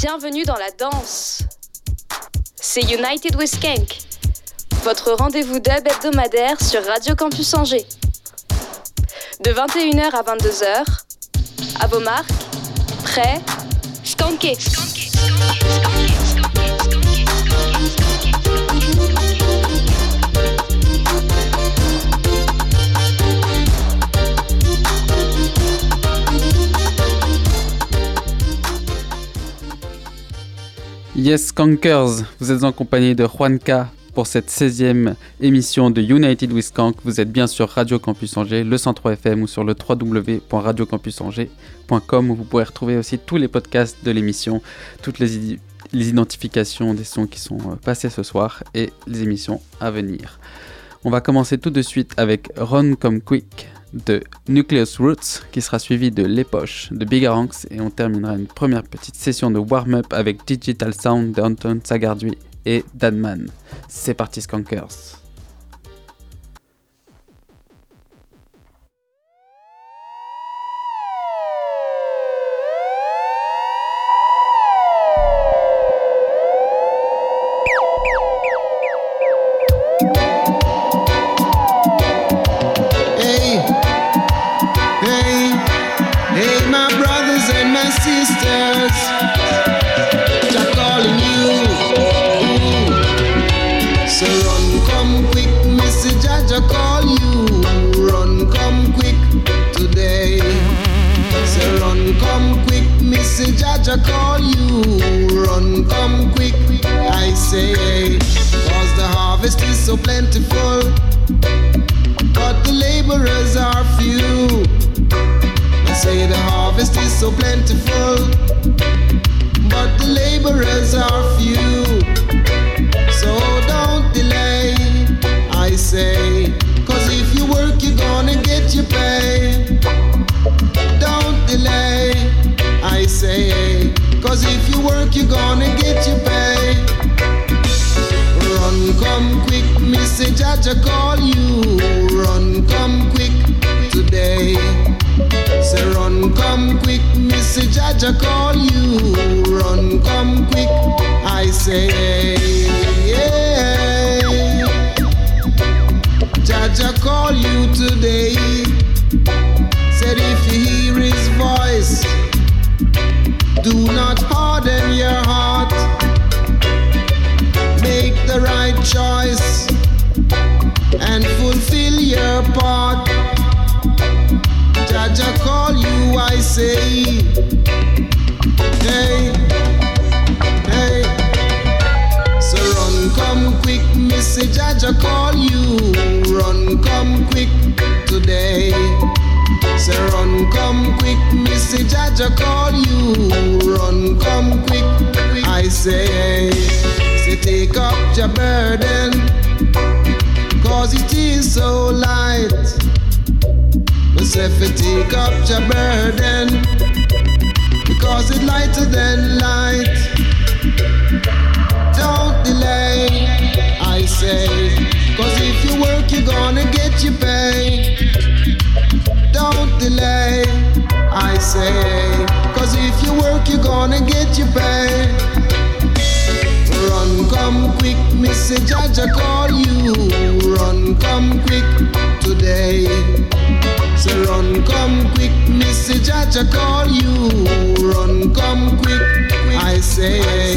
Bienvenue dans la danse. C'est United with Skank, votre rendez-vous dub hebdomadaire sur Radio Campus Angers. De 21h à 22h, à vos marques, prêts, skanké. Yes Skankers, vous êtes en compagnie de Juanca pour cette 16e émission de United with Skank. Vous êtes bien sur Radio Campus Angers, le 103 FM ou sur le www.radiocampusangers.com où vous pourrez retrouver aussi tous les podcasts de l'émission, toutes les, les, identifications des sons qui sont euh, passés ce soir et les émissions à venir. On va commencer tout de suite avec Run Come Quick de Nucleus Roots qui sera suivi de Les Poches de Big Ranks et on terminera une première petite session de warm-up avec Digital Sound d'Anton Sagardui et Danman. C'est parti Skankers so plentiful, but the laborers are few. So don't delay, I say, cause if you work, you're gonna get your pay. Don't delay, I say. Cause if you work, you're gonna get your pay. Run, come quick, Missy Jaja call you. Jaja call you. Run, come quick, I say. Jaja call you today. Said if you hear his voice. Do not harden your heart. Make the right choice and fulfill your part. Jaja call you, I say. Jaja call you. Run, come quick today. Say run, come quick, Missy Jaja call you. Run, come quick, I say. Say take up your burden, cause it is so light. I say take up your burden, because it's lighter than light. Don't delay, I say, cause if you work, you're gonna get your pay don't delay. I say, cause if you work, you're gonna get your pay. Run, come quick, Missy Jaja call you. Run, come quick today. So run, come quick, Missy Jaja call you. Run, come quick, say. I say.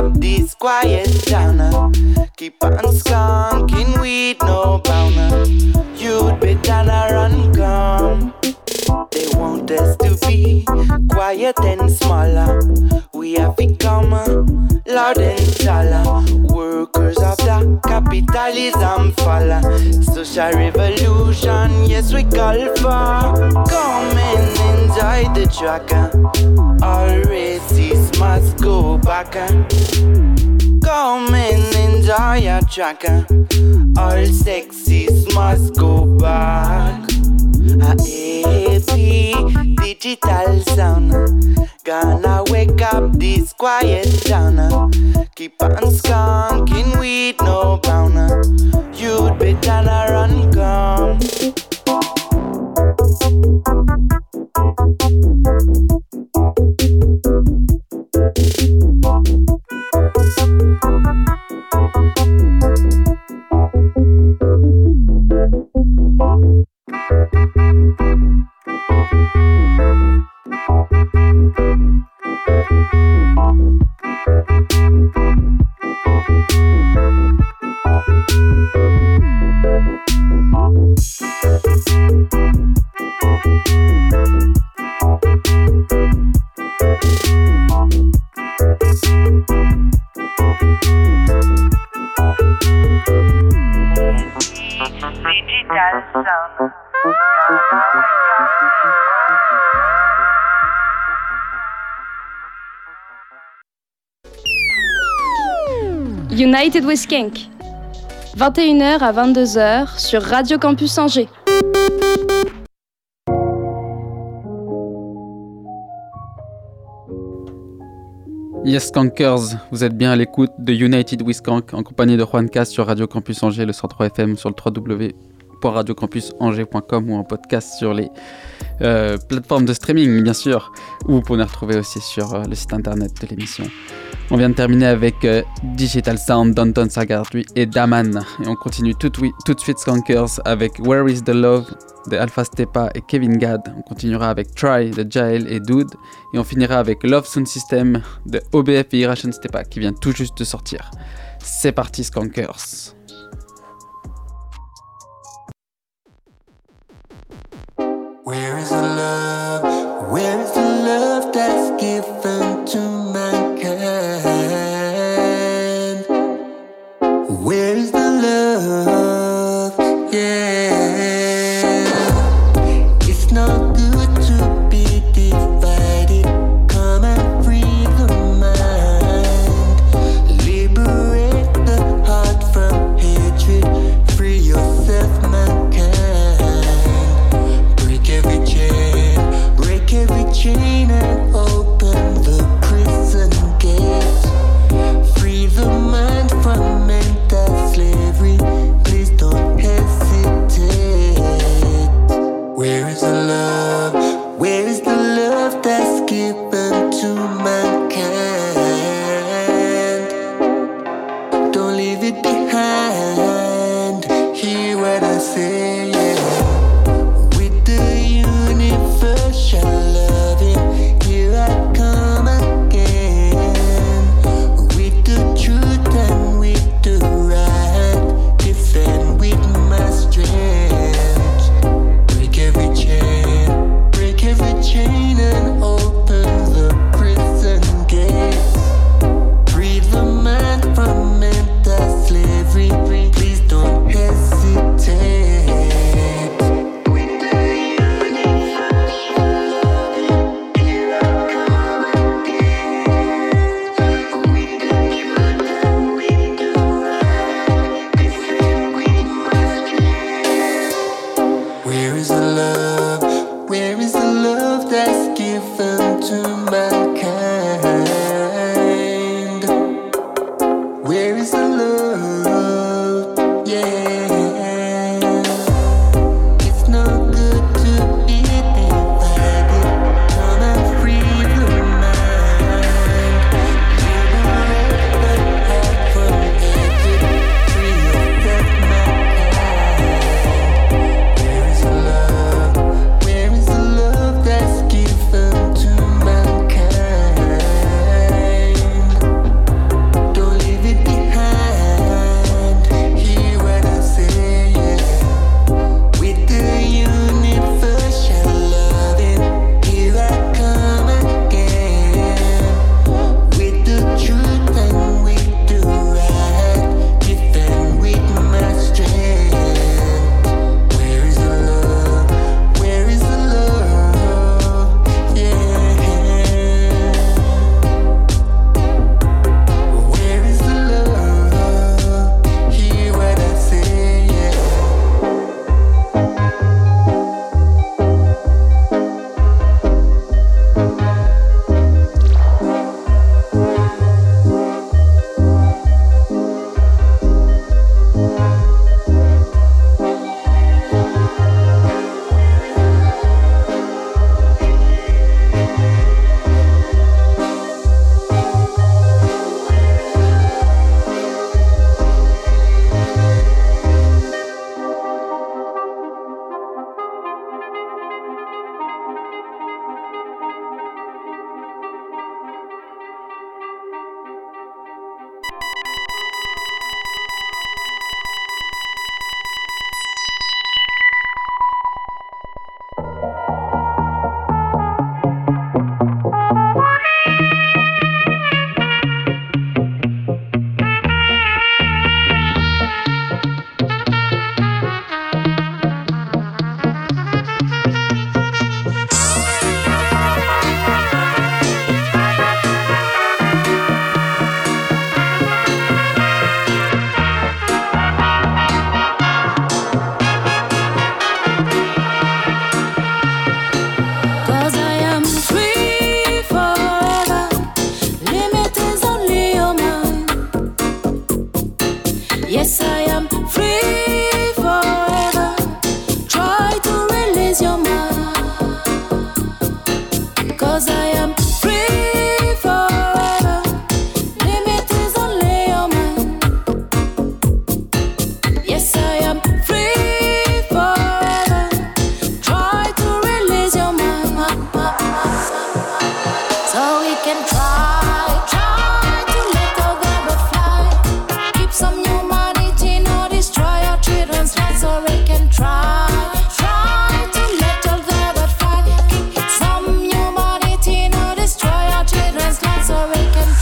up this quiet. Keep on skunking weed, no bowner. You'd better run, come. They want us to be quiet and smaller. We have become loud and taller. Workers of the capitalism fall. Social revolution, yes, we call for. Come and enjoy the tracker. All must go backer. Come in, enjoy your tracker. All sexy, must go back. AP digital sound. Gonna wake up this quiet town. Keep on skunking with no bound. You'd better run, come. Digital United with Skank. 21h à 22h sur Radio Campus Angers. Yes, Skankers, vous êtes bien à l'écoute de United with Skank en compagnie de Juan Cas sur Radio Campus Angers, le 103 FM sur le www.radiocampusangers.com ou en podcast sur les euh, plateformes de streaming, bien sûr, ou vous pouvez nous retrouver aussi sur euh, le site internet de l'émission. On vient de terminer avec euh, Digital Sound, Danton Sagardui et Daman. Et on continue tout, tout de suite Skankers avec Where is the Love de Alpha Stepa et Kevin Gad. On continuera avec Try de Jael et Dude. Et on finira avec Love Sound System de OBF et Irration Stepa qui vient tout juste de sortir. C'est parti Skankers.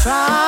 try.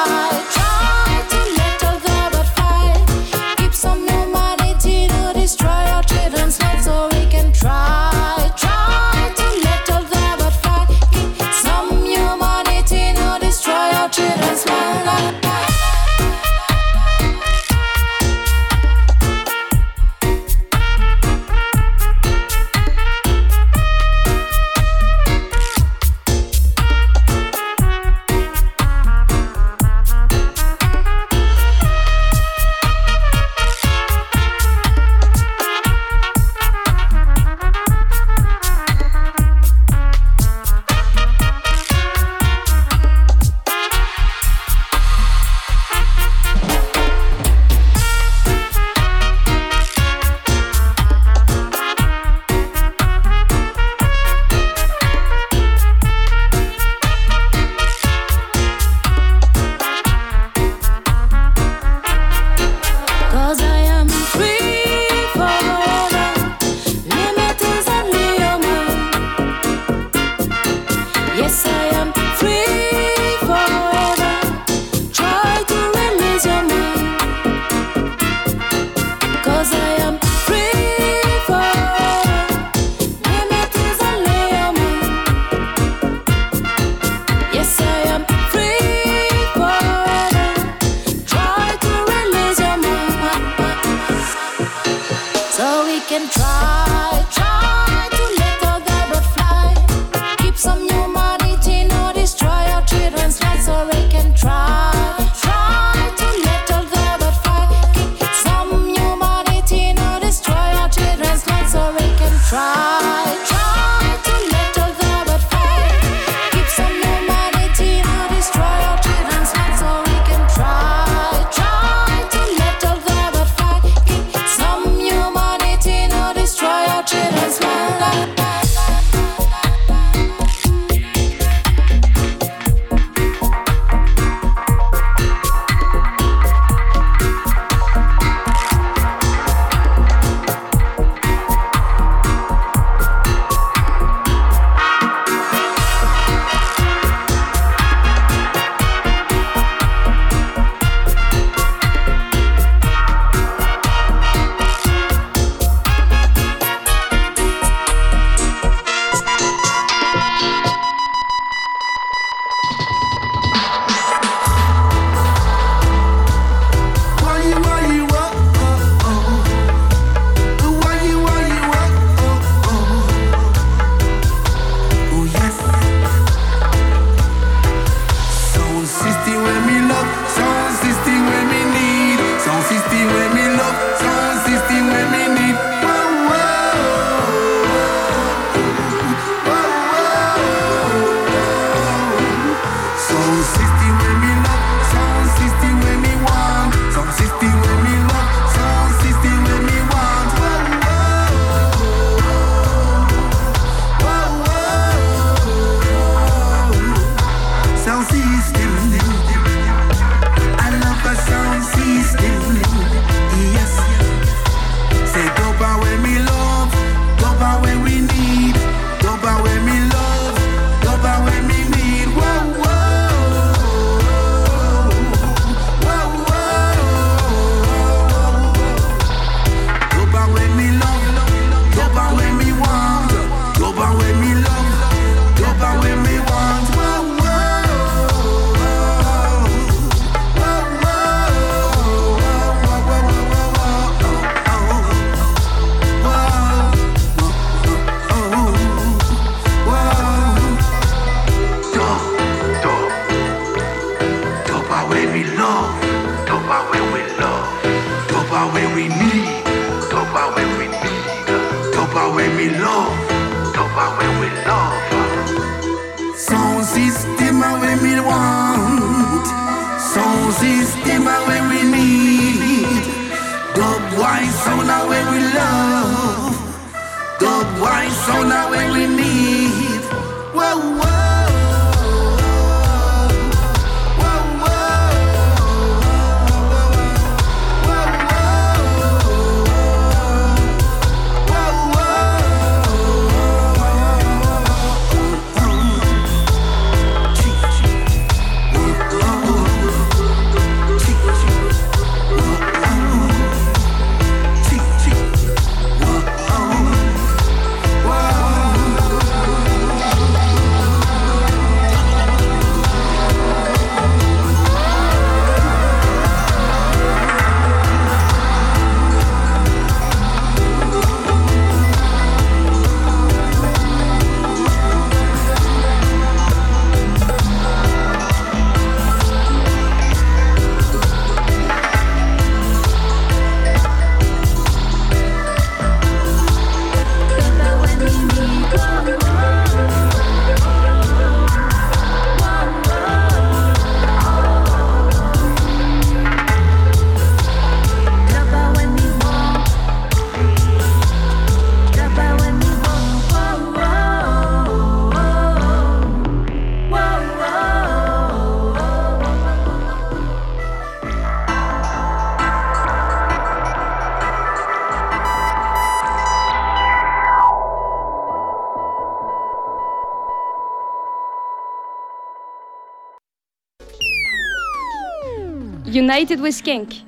United with Skank.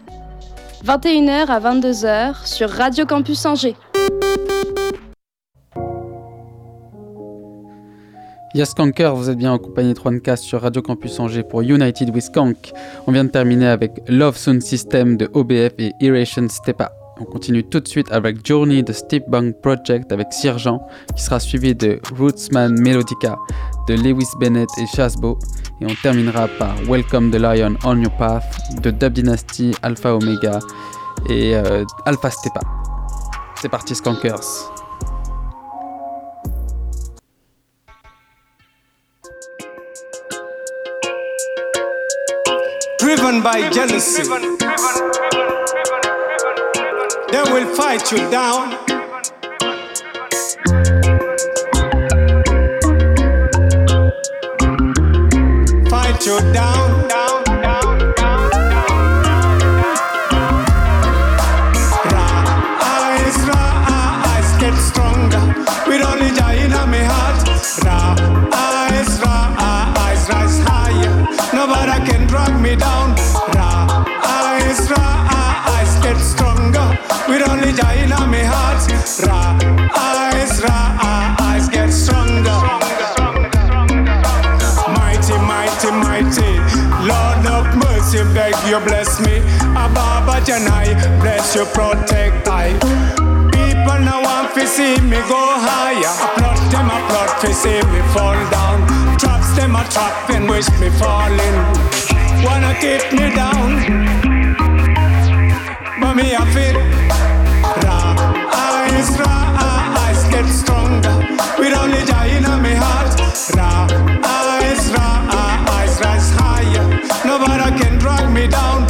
21h à 22h sur Radio Campus Angers. Yes Kanker, vous êtes bien en compagnie 3N4 sur Radio Campus Angers pour United with Kank. On vient de terminer avec Love Sound System de OBF et Iration Stepa. On continue tout de suite avec Journey de Steve Bang Project avec Sirjan, qui sera suivi de Rootsman Melodica de Lewis Bennett et Chasbo. Et on terminera par Welcome the Lion on Your Path de Dub Dynasty, Alpha Omega et euh, Alpha Stepa. C'est parti, Skankers. driven by jealousy. They will fight you down. Fight you down, Ababa Janai, bless you, protect I. People now want to see me go higher. Applaud them, applaud to see me fall down. Traps them a trap and wish me falling. Wanna keep me down, but me a fit. Rise, rise, get stronger. With only joy in my heart. Rise, rise, rise higher. Nobody can drag me down.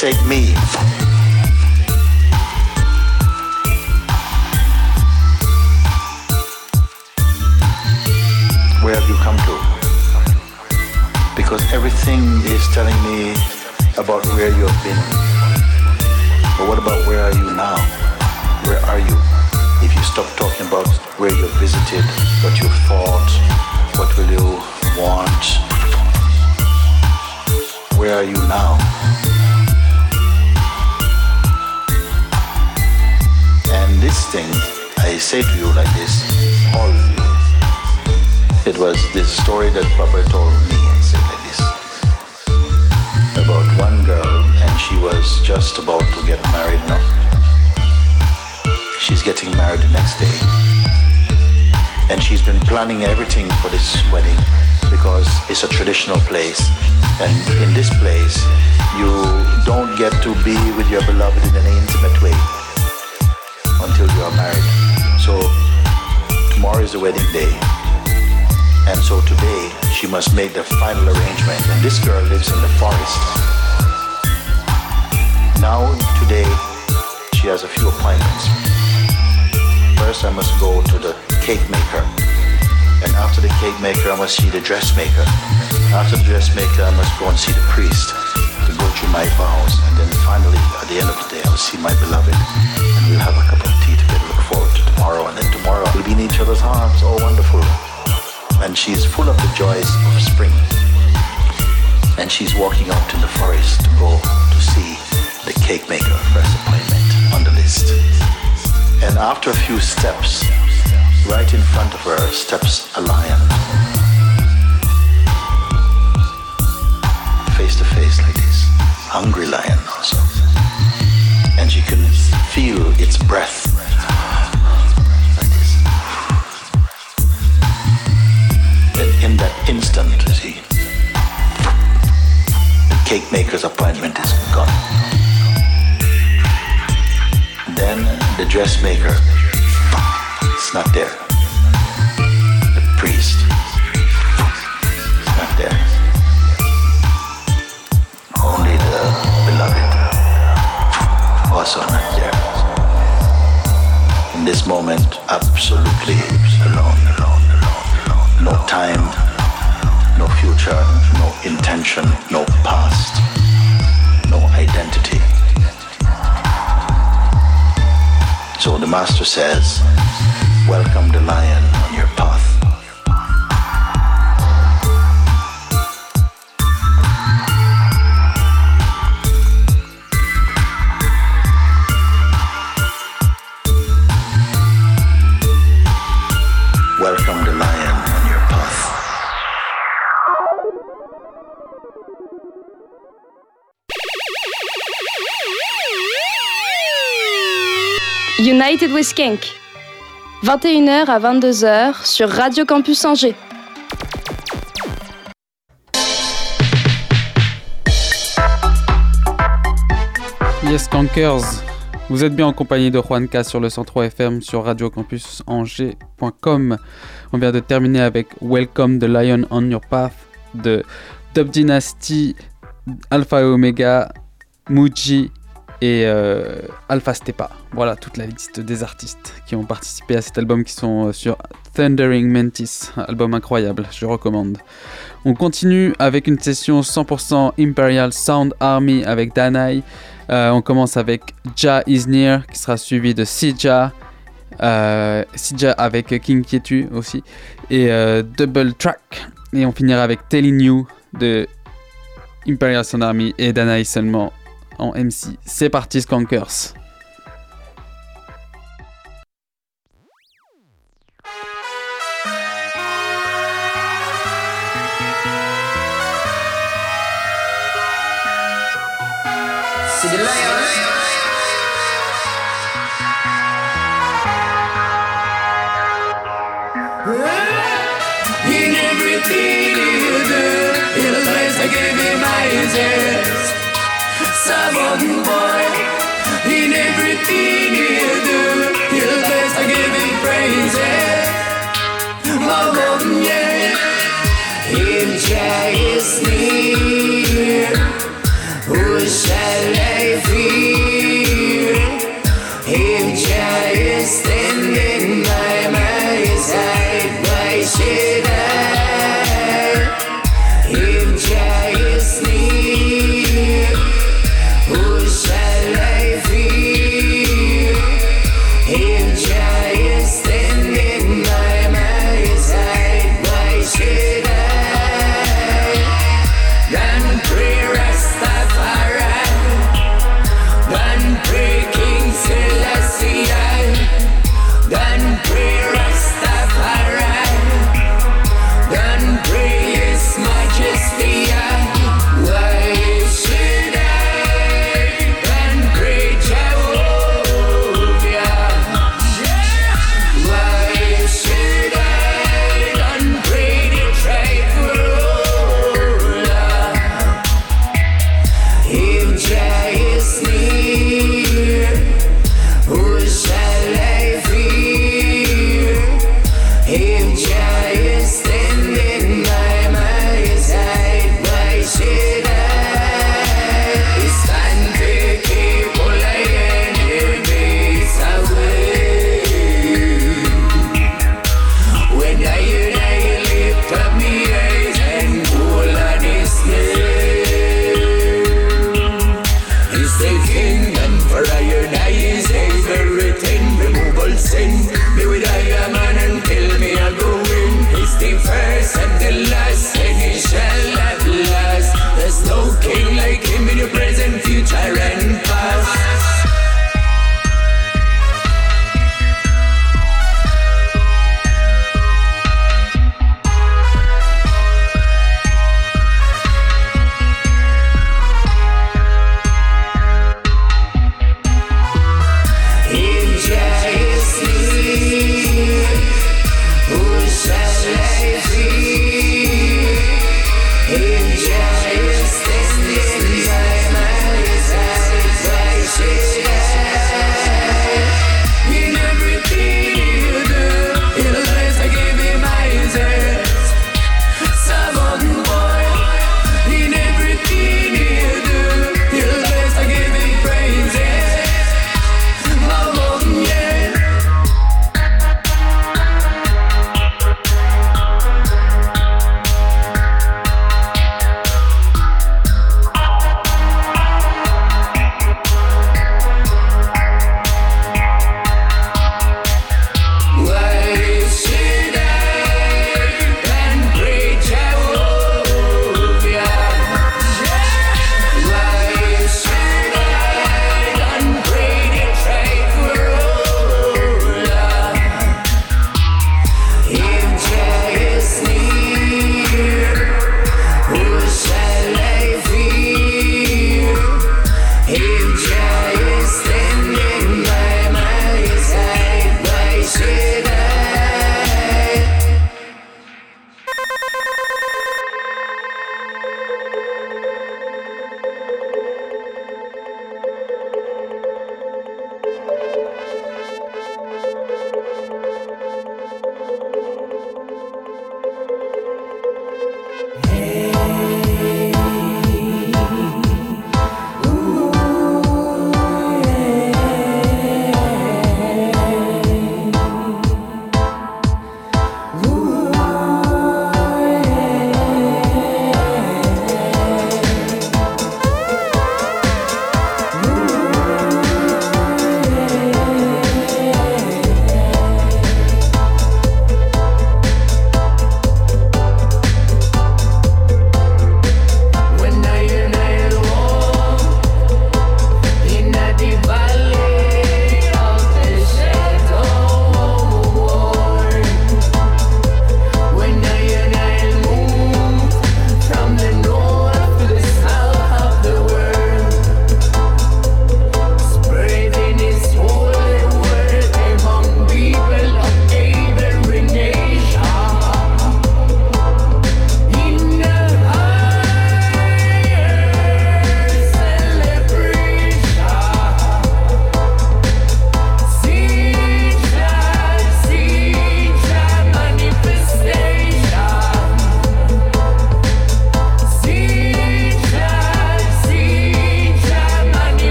Take me. Where have you come to? Because everything is telling me about where you have been. But what about where are you now? Where are you? If you stop talking about where you've visited, what you've thought, what will you want, where are you now? This thing, I say to you like this, all of you. It was this story that Papa told me and said like this. About one girl and she was just about to get married now. She's getting married the next day. And she's been planning everything for this wedding because it's a traditional place. And in this place, you don't get to be with your beloved in an intimate way until you are married. So tomorrow is the wedding day. And so today she must make the final arrangement. And this girl lives in the forest. Now, today, she has a few appointments. First, I must go to the cake maker. And after the cake maker, I must see the dressmaker. After the dressmaker, I must go and see the priest to go through my vows. And then finally, at the end of the day, I'll see my beloved. We'll have a cup of tea together, look forward to tomorrow. And then tomorrow, we'll be in each other's arms. Oh, wonderful. And she's full of the joys of spring. And she's walking out in the forest to go to see the cake maker, first appointment on the list. And after a few steps, right in front of her steps a lion. Face to face like this. Hungry lion also. And she can feel its breath. In that instant, see, the cake maker's appointment is gone. Then the dressmaker is not there. In this moment, absolutely alone. No time, no future, no intention, no past, no identity. So the master says, Welcome the lion With Skank. 21h à 22h sur Radio Campus Angers. Yes Cankers, vous êtes bien en compagnie de Juanca sur le 103 FM sur radiocampusangers.com. On vient de terminer avec Welcome the Lion on Your Path de Dub Dynasty, Alpha et Omega, Muji et euh, Alpha Stepa. Voilà toute la liste des artistes qui ont participé à cet album qui sont euh, sur Thundering Mantis, album incroyable, je recommande. On continue avec une session 100% Imperial Sound Army avec Danai. Euh, on commence avec Ja Is Near qui sera suivi de Sija. Euh, Sija avec King Kietu aussi. Et Double Track. Et on finira avec Telling You de Imperial Sound Army et Danai seulement MC. C'est parti Skankers C'est de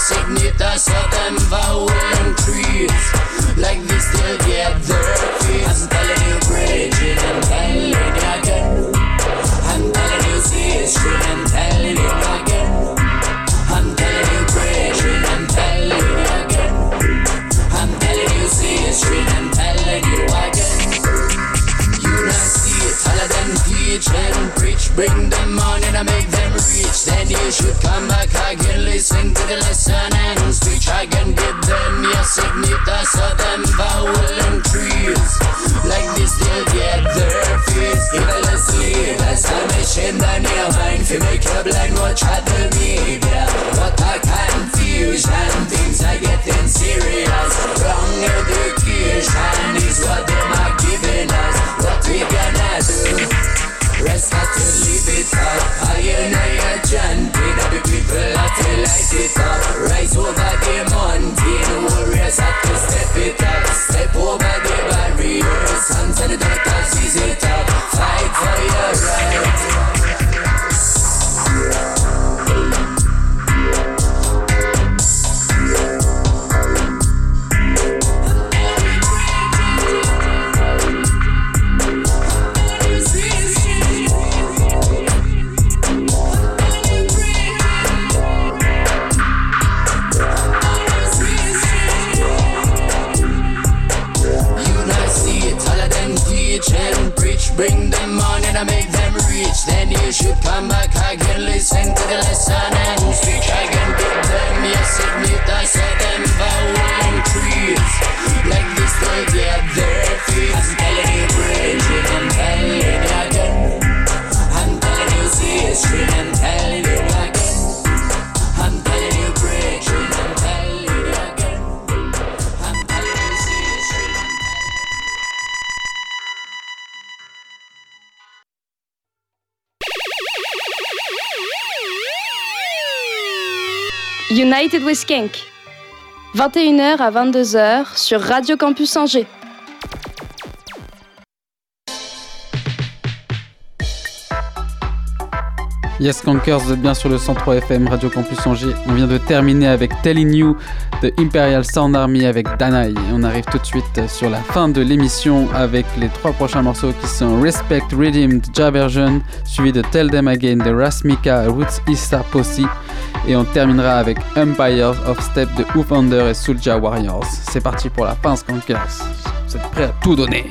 sitting at the southern bowing trees like this together. blood, no trouble, baby. With 21h à 22h sur Radio Campus Angers. Yes, Conkers, vous êtes bien sur le 103 FM Radio Campus Angers. On vient de terminer avec Telling You de Imperial Sound Army avec Danaï. On arrive tout de suite sur la fin de l'émission avec les trois prochains morceaux qui sont Respect Redeemed, Ja Version, suivi de Tell Them Again de Rasmika Roots Issa Posse et on terminera avec Empires of Step de Hoof et Soulja Warriors. C'est parti pour la pince casse. Vous êtes prêts à tout donner?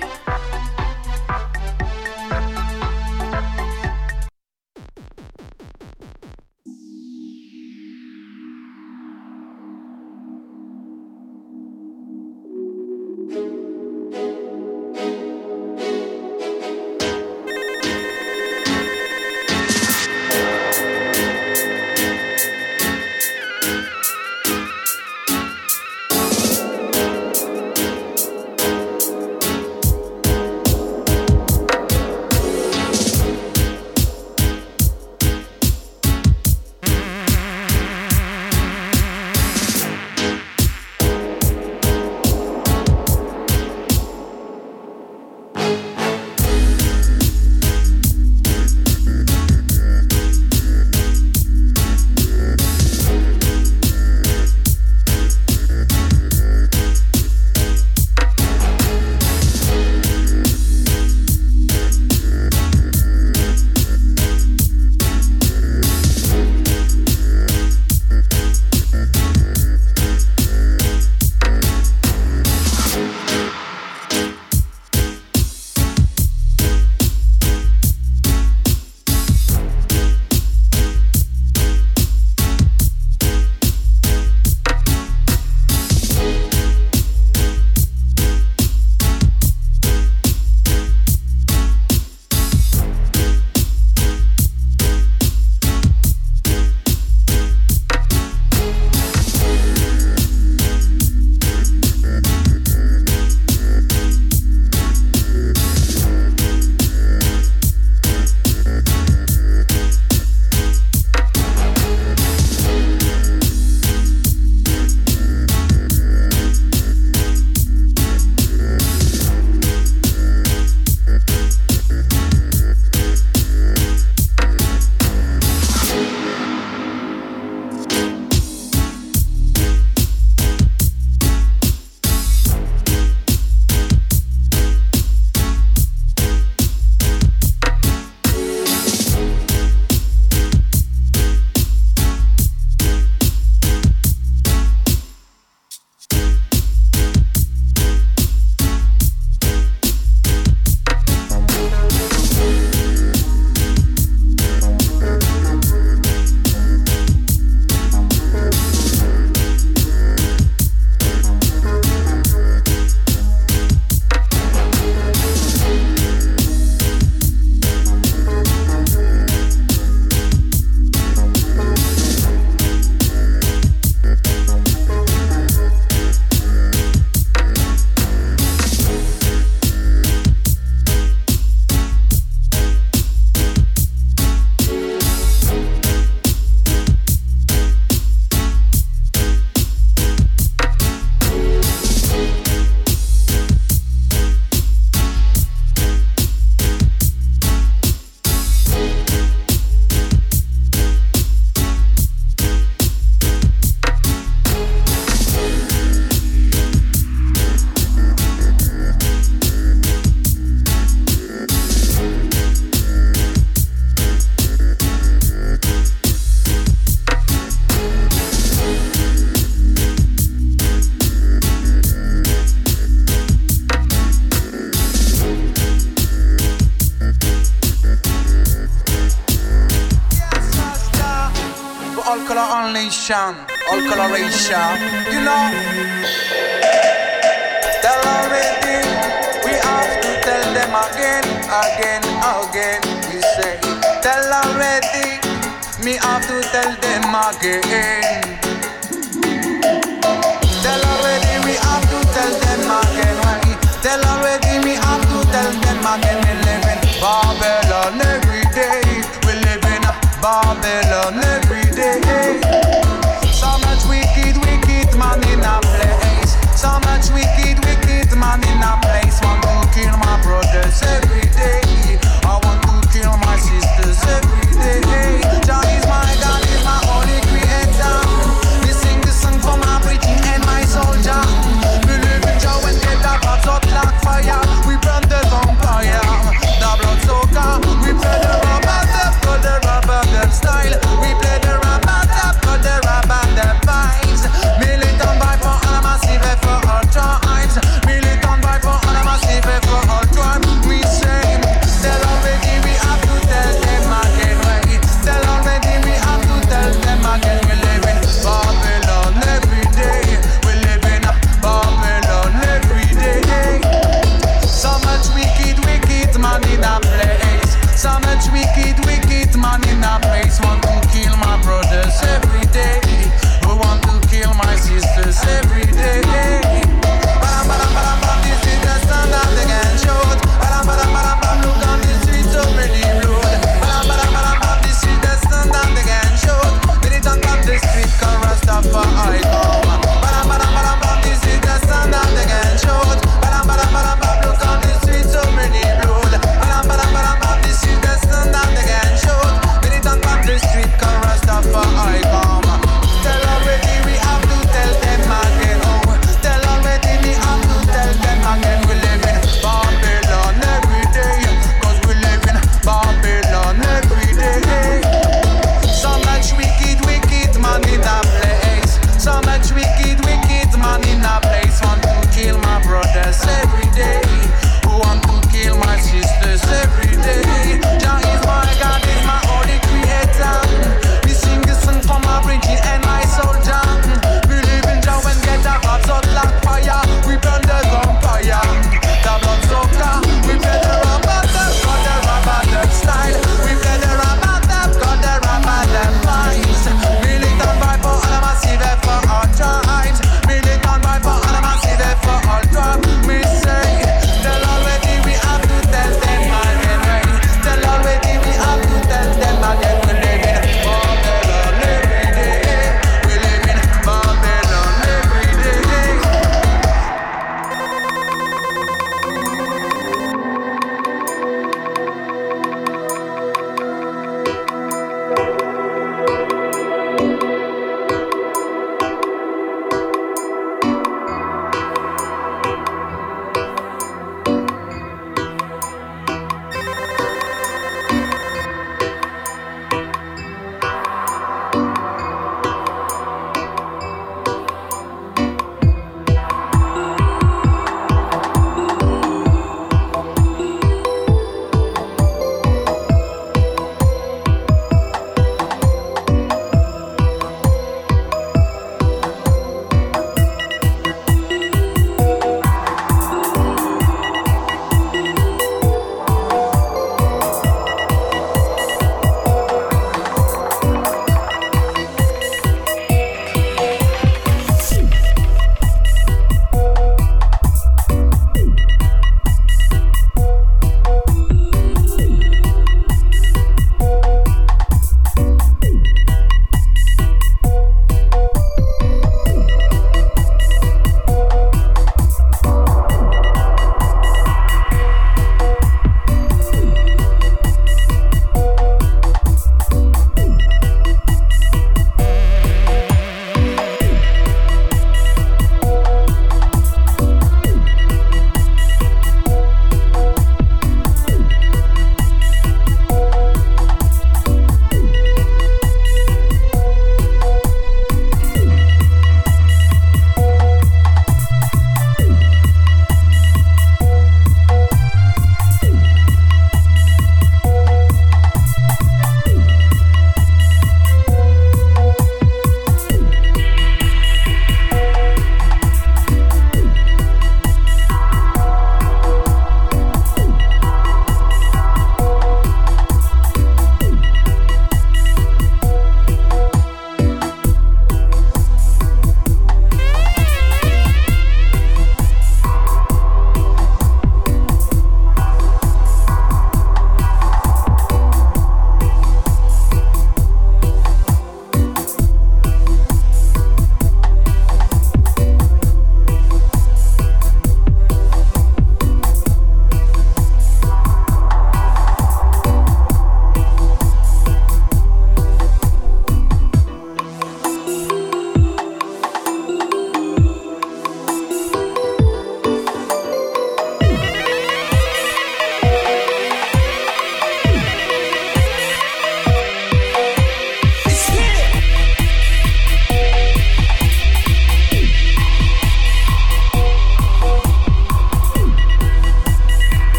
Babylon every day.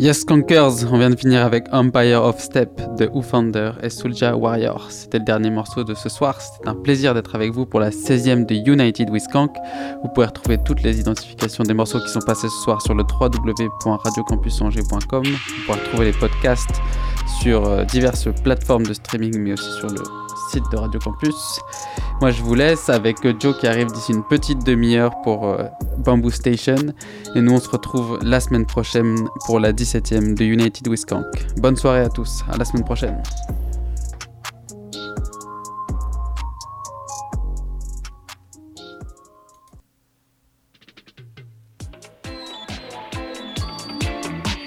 Yes Conkers, on vient de finir avec Empire of Step de Who et Soulja Warrior. C'était le dernier morceau de ce soir. C'était un plaisir d'être avec vous pour la 16e de United with Skank. Vous pouvez retrouver toutes les identifications des morceaux qui sont passés ce soir sur le www.radiocampusangers.com. Vous pouvez retrouver les podcasts sur euh, diverses plateformes de streaming, mais aussi sur le site de Radio Campus. Moi, je vous laisse avec Joe qui arrive d'ici une petite demi-heure pour euh, Bamboo Station. Et nous, on se retrouve la semaine prochaine pour la 17e de United with Skank. Bonne soirée à tous. À la semaine prochaine.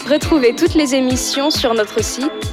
Retrouvez toutes les émissions sur notre site